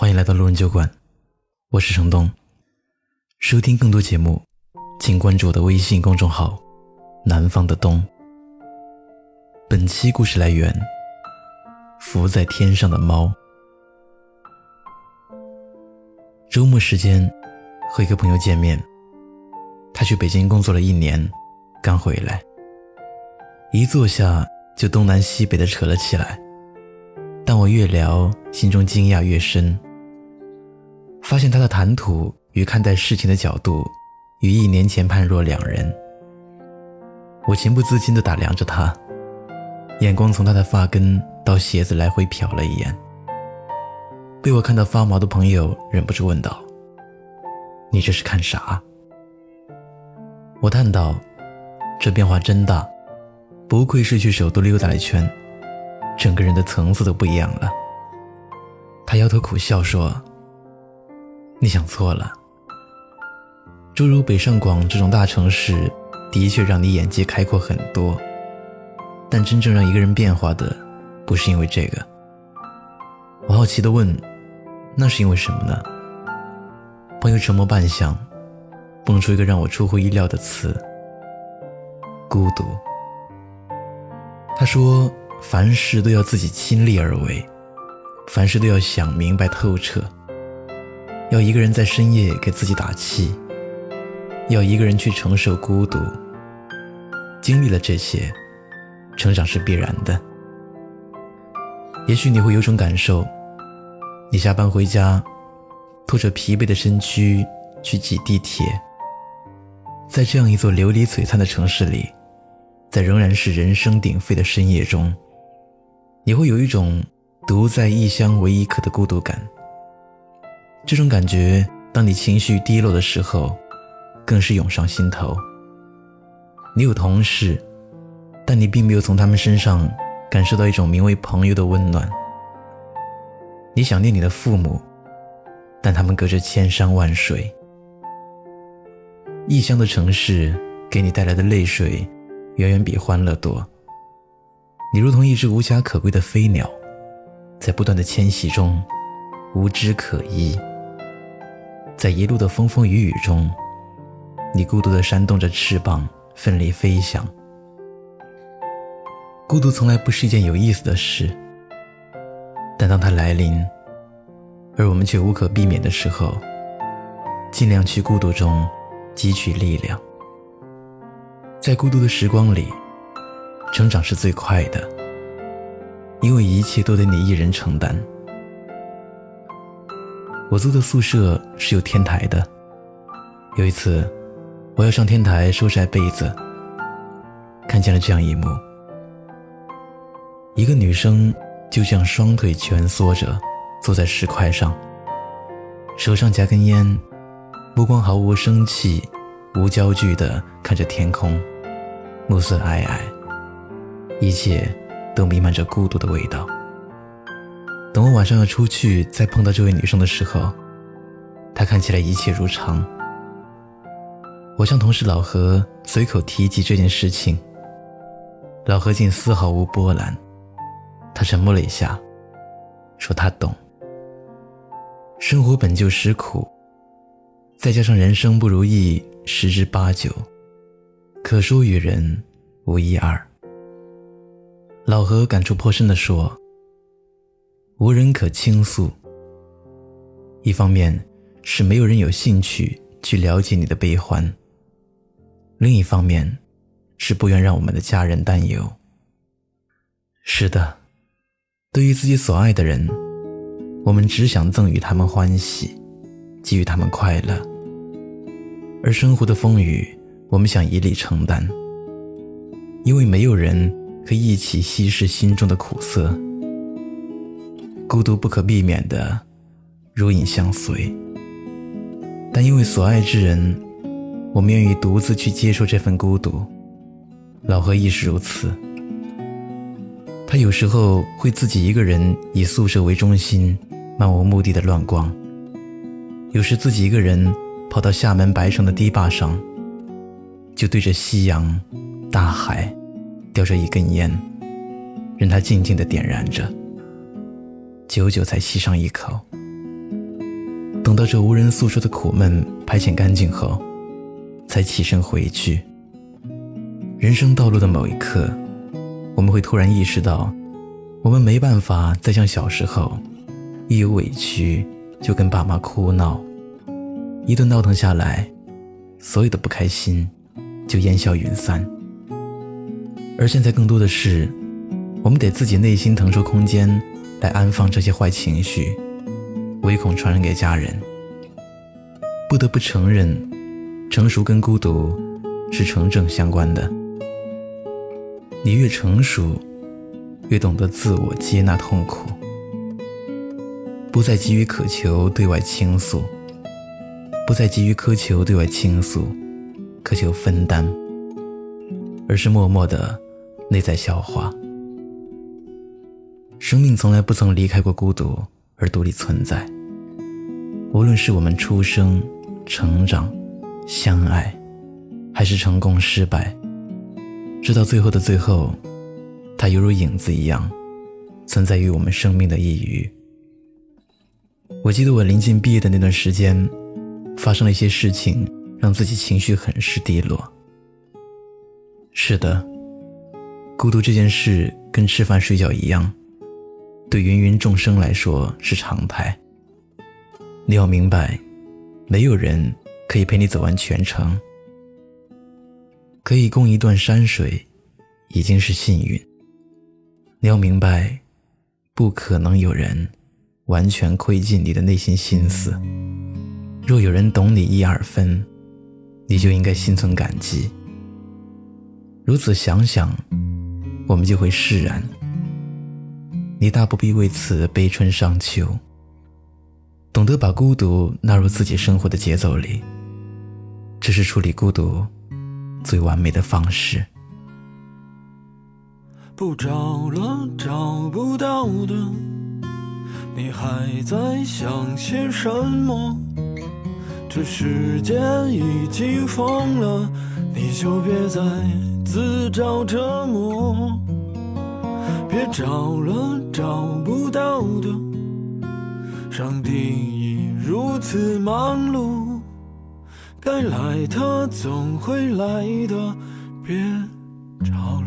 欢迎来到路人酒馆，我是程东。收听更多节目，请关注我的微信公众号“南方的冬”。本期故事来源：浮在天上的猫。周末时间和一个朋友见面，他去北京工作了一年，刚回来，一坐下就东南西北的扯了起来。但我越聊，心中惊讶越深。发现他的谈吐与看待事情的角度，与一年前判若两人。我情不自禁地打量着他，眼光从他的发根到鞋子来回瞟了一眼。被我看到发毛的朋友忍不住问道：“你这是看啥？”我叹道：“这变化真大，不愧是去首都溜达了一圈。”整个人的层次都不一样了。他摇头苦笑说：“你想错了。诸如北上广这种大城市，的确让你眼界开阔很多，但真正让一个人变化的，不是因为这个。”我好奇地问：“那是因为什么呢？”朋友沉默半晌，蹦出一个让我出乎意料的词：“孤独。”他说。凡事都要自己亲力而为，凡事都要想明白透彻。要一个人在深夜给自己打气，要一个人去承受孤独。经历了这些，成长是必然的。也许你会有种感受：你下班回家，拖着疲惫的身躯去挤地铁，在这样一座琉璃璀璨的城市里，在仍然是人声鼎沸的深夜中。你会有一种独在异乡为异客的孤独感。这种感觉，当你情绪低落的时候，更是涌上心头。你有同事，但你并没有从他们身上感受到一种名为朋友的温暖。你想念你的父母，但他们隔着千山万水。异乡的城市给你带来的泪水，远远比欢乐多。你如同一只无家可归的飞鸟，在不断的迁徙中，无枝可依。在一路的风风雨雨中，你孤独地扇动着翅膀，奋力飞翔。孤独从来不是一件有意思的事，但当它来临，而我们却无可避免的时候，尽量去孤独中汲取力量。在孤独的时光里。成长是最快的，因为一切都得你一人承担。我租的宿舍是有天台的，有一次，我要上天台收晒被子，看见了这样一幕：一个女生就这样双腿蜷缩着坐在石块上，手上夹根烟，目光毫无生气、无焦距地看着天空，暮色皑皑。一切都弥漫着孤独的味道。等我晚上要出去再碰到这位女生的时候，她看起来一切如常。我向同事老何随口提及这件事情，老何竟丝毫无波澜。他沉默了一下，说他懂。生活本就实苦，再加上人生不如意十之八九，可说与人无一二。老何感触颇深地说：“无人可倾诉。一方面是没有人有兴趣去了解你的悲欢；另一方面，是不愿让我们的家人担忧。是的，对于自己所爱的人，我们只想赠予他们欢喜，给予他们快乐；而生活的风雨，我们想一力承担，因为没有人。”可以一起稀释心中的苦涩，孤独不可避免的如影相随。但因为所爱之人，我们愿意独自去接受这份孤独。老何亦是如此。他有时候会自己一个人以宿舍为中心，漫无目的的乱逛；有时自己一个人跑到厦门白城的堤坝上，就对着夕阳、大海。叼着一根烟，任它静静的点燃着，久久才吸上一口。等到这无人诉说的苦闷排遣干净后，才起身回去。人生道路的某一刻，我们会突然意识到，我们没办法再像小时候，一有委屈就跟爸妈哭闹，一顿闹腾下来，所有的不开心就烟消云散。而现在更多的是，我们得自己内心腾出空间来安放这些坏情绪，唯恐传染给家人。不得不承认，成熟跟孤独是成正相关的。你越成熟，越懂得自我接纳痛苦，不再急于渴求对外倾诉，不再急于苛求对外倾诉，苛求分担，而是默默的。内在消化，生命从来不曾离开过孤独而独立存在。无论是我们出生、成长、相爱，还是成功失败，直到最后的最后，它犹如影子一样，存在于我们生命的一隅。我记得我临近毕业的那段时间，发生了一些事情，让自己情绪很是低落。是的。孤独这件事跟吃饭睡觉一样，对芸芸众生来说是常态。你要明白，没有人可以陪你走完全程，可以共一段山水，已经是幸运。你要明白，不可能有人完全窥尽你的内心心思。若有人懂你一二分，你就应该心存感激。如此想想。我们就会释然。你大不必为此悲春伤秋。懂得把孤独纳入自己生活的节奏里，这是处理孤独最完美的方式。不找了，找不到的，你还在想些什么？这世界已经疯了，你就别再自找折磨。别找了，找不到的。上帝已如此忙碌，该来的总会来的，别找。